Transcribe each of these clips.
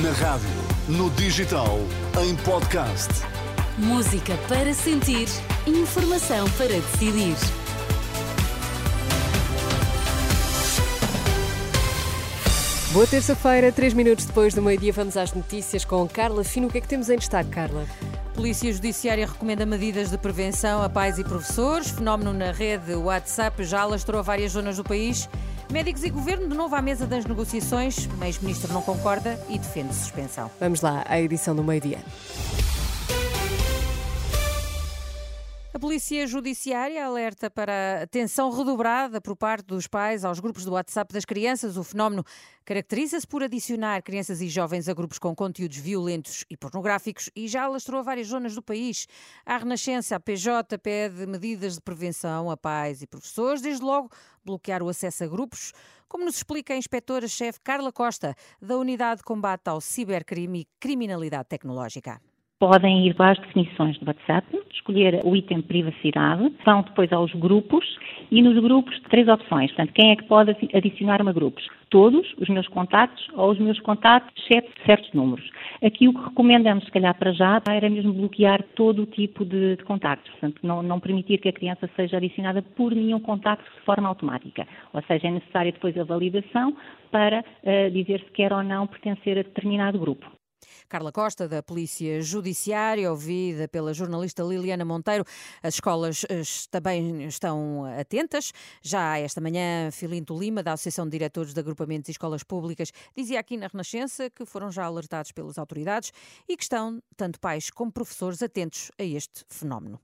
Na rádio, no digital, em podcast. Música para sentir, informação para decidir. Boa terça-feira, três minutos depois do meio-dia, vamos às notícias com Carla Fino. O que é que temos em destaque, Carla? Polícia Judiciária recomenda medidas de prevenção a pais e professores. Fenómeno na rede WhatsApp já alastrou várias zonas do país. Médicos e governo de novo à mesa das negociações. O ex-ministro não concorda e defende suspensão. Vamos lá à edição do meio-dia. Polícia Judiciária alerta para atenção redobrada por parte dos pais aos grupos do WhatsApp das crianças. O fenómeno caracteriza-se por adicionar crianças e jovens a grupos com conteúdos violentos e pornográficos e já alastrou várias zonas do país. A Renascença, a PJ, pede medidas de prevenção a pais e professores, desde logo bloquear o acesso a grupos, como nos explica a inspetora-chefe Carla Costa, da Unidade de Combate ao Cibercrime e Criminalidade Tecnológica podem ir às definições do WhatsApp, escolher o item privacidade, vão depois aos grupos e nos grupos três opções. Portanto, quem é que pode adicionar-me a grupos? Todos os meus contactos ou os meus contactos, exceto certos números. Aqui o que recomendamos, se calhar para já, era mesmo bloquear todo o tipo de, de contactos. Portanto, não, não, permitir que a criança seja adicionada por nenhum contacto de forma automática. Ou seja, é necessária depois a validação para uh, dizer se quer ou não pertencer a determinado grupo. Carla Costa, da Polícia Judiciária, ouvida pela jornalista Liliana Monteiro. As escolas eh, também estão atentas. Já esta manhã, Filinto Lima, da Associação de Diretores de Agrupamentos e Escolas Públicas, dizia aqui na Renascença que foram já alertados pelas autoridades e que estão, tanto pais como professores, atentos a este fenómeno.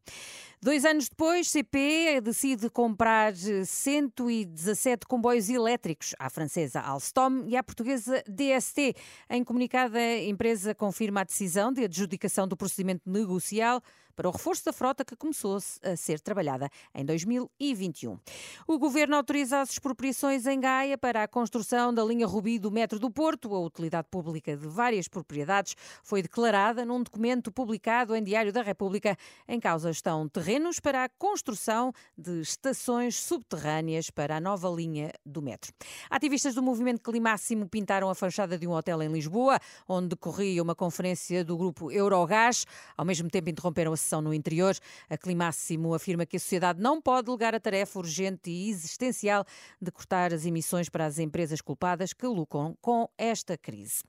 Dois anos depois, CP decide comprar 117 comboios elétricos à francesa Alstom e à portuguesa DST. Em comunicado, a empresa confirma a decisão de adjudicação do procedimento negocial para o reforço da frota que começou a ser trabalhada em 2021. O governo autoriza as expropriações em Gaia para a construção da linha Rubi do metro do Porto. A utilidade pública de várias propriedades foi declarada num documento publicado em Diário da República. Em causa estão terrenos para a construção de estações subterrâneas para a nova linha do metro. Ativistas do movimento Climáximo pintaram a fachada de um hotel em Lisboa, onde decorria uma conferência do grupo Eurogás. Ao mesmo tempo interromperam a no interior. A Climáximo afirma que a sociedade não pode delegar a tarefa urgente e existencial de cortar as emissões para as empresas culpadas que lucram com esta crise.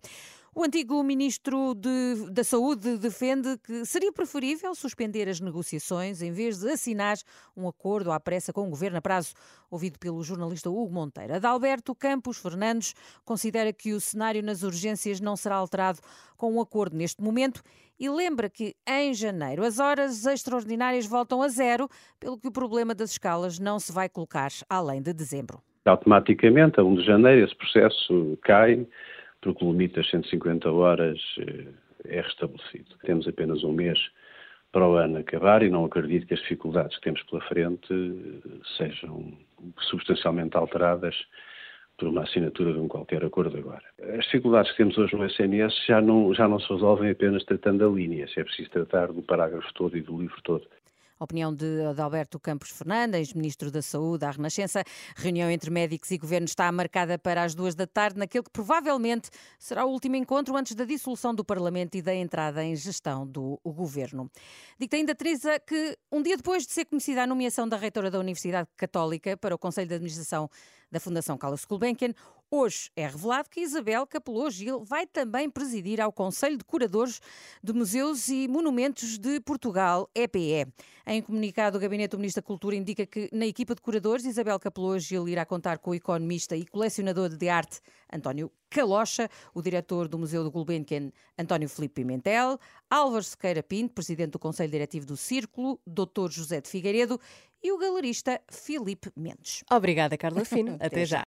O antigo ministro de, da Saúde defende que seria preferível suspender as negociações em vez de assinar um acordo à pressa com o governo a prazo, ouvido pelo jornalista Hugo Monteiro. Adalberto Campos Fernandes considera que o cenário nas urgências não será alterado com um acordo neste momento e lembra que em janeiro as horas extraordinárias voltam a zero, pelo que o problema das escalas não se vai colocar além de dezembro. Automaticamente, a 1 de janeiro, esse processo cai porque o limite das 150 horas eh, é restabelecido. Temos apenas um mês para o ano acabar e não acredito que as dificuldades que temos pela frente eh, sejam substancialmente alteradas por uma assinatura de um qualquer acordo agora. As dificuldades que temos hoje no SNS já não, já não se resolvem apenas tratando a linha, se é preciso tratar do parágrafo todo e do livro todo. A opinião de Adalberto Campos Fernandes, ministro da Saúde à Renascença. Reunião entre médicos e governo está marcada para as duas da tarde, naquele que provavelmente será o último encontro antes da dissolução do Parlamento e da entrada em gestão do governo. Dita ainda Teresa que um dia depois de ser conhecida a nomeação da reitora da Universidade Católica para o Conselho de Administração da Fundação Carlos Gulbenkian, Hoje é revelado que Isabel Capelou Gil vai também presidir ao Conselho de Curadores de Museus e Monumentos de Portugal, EPE. Em comunicado, o Gabinete do Ministro da Cultura indica que na equipa de curadores, Isabel Capelou Gil irá contar com o economista e colecionador de arte António Calocha, o diretor do Museu do Gulbenkian, António Filipe Pimentel, Álvaro Sequeira Pinto, presidente do Conselho Diretivo do Círculo, Dr. José de Figueiredo e o galerista Filipe Mendes. Obrigada, Carla Fino. Até já.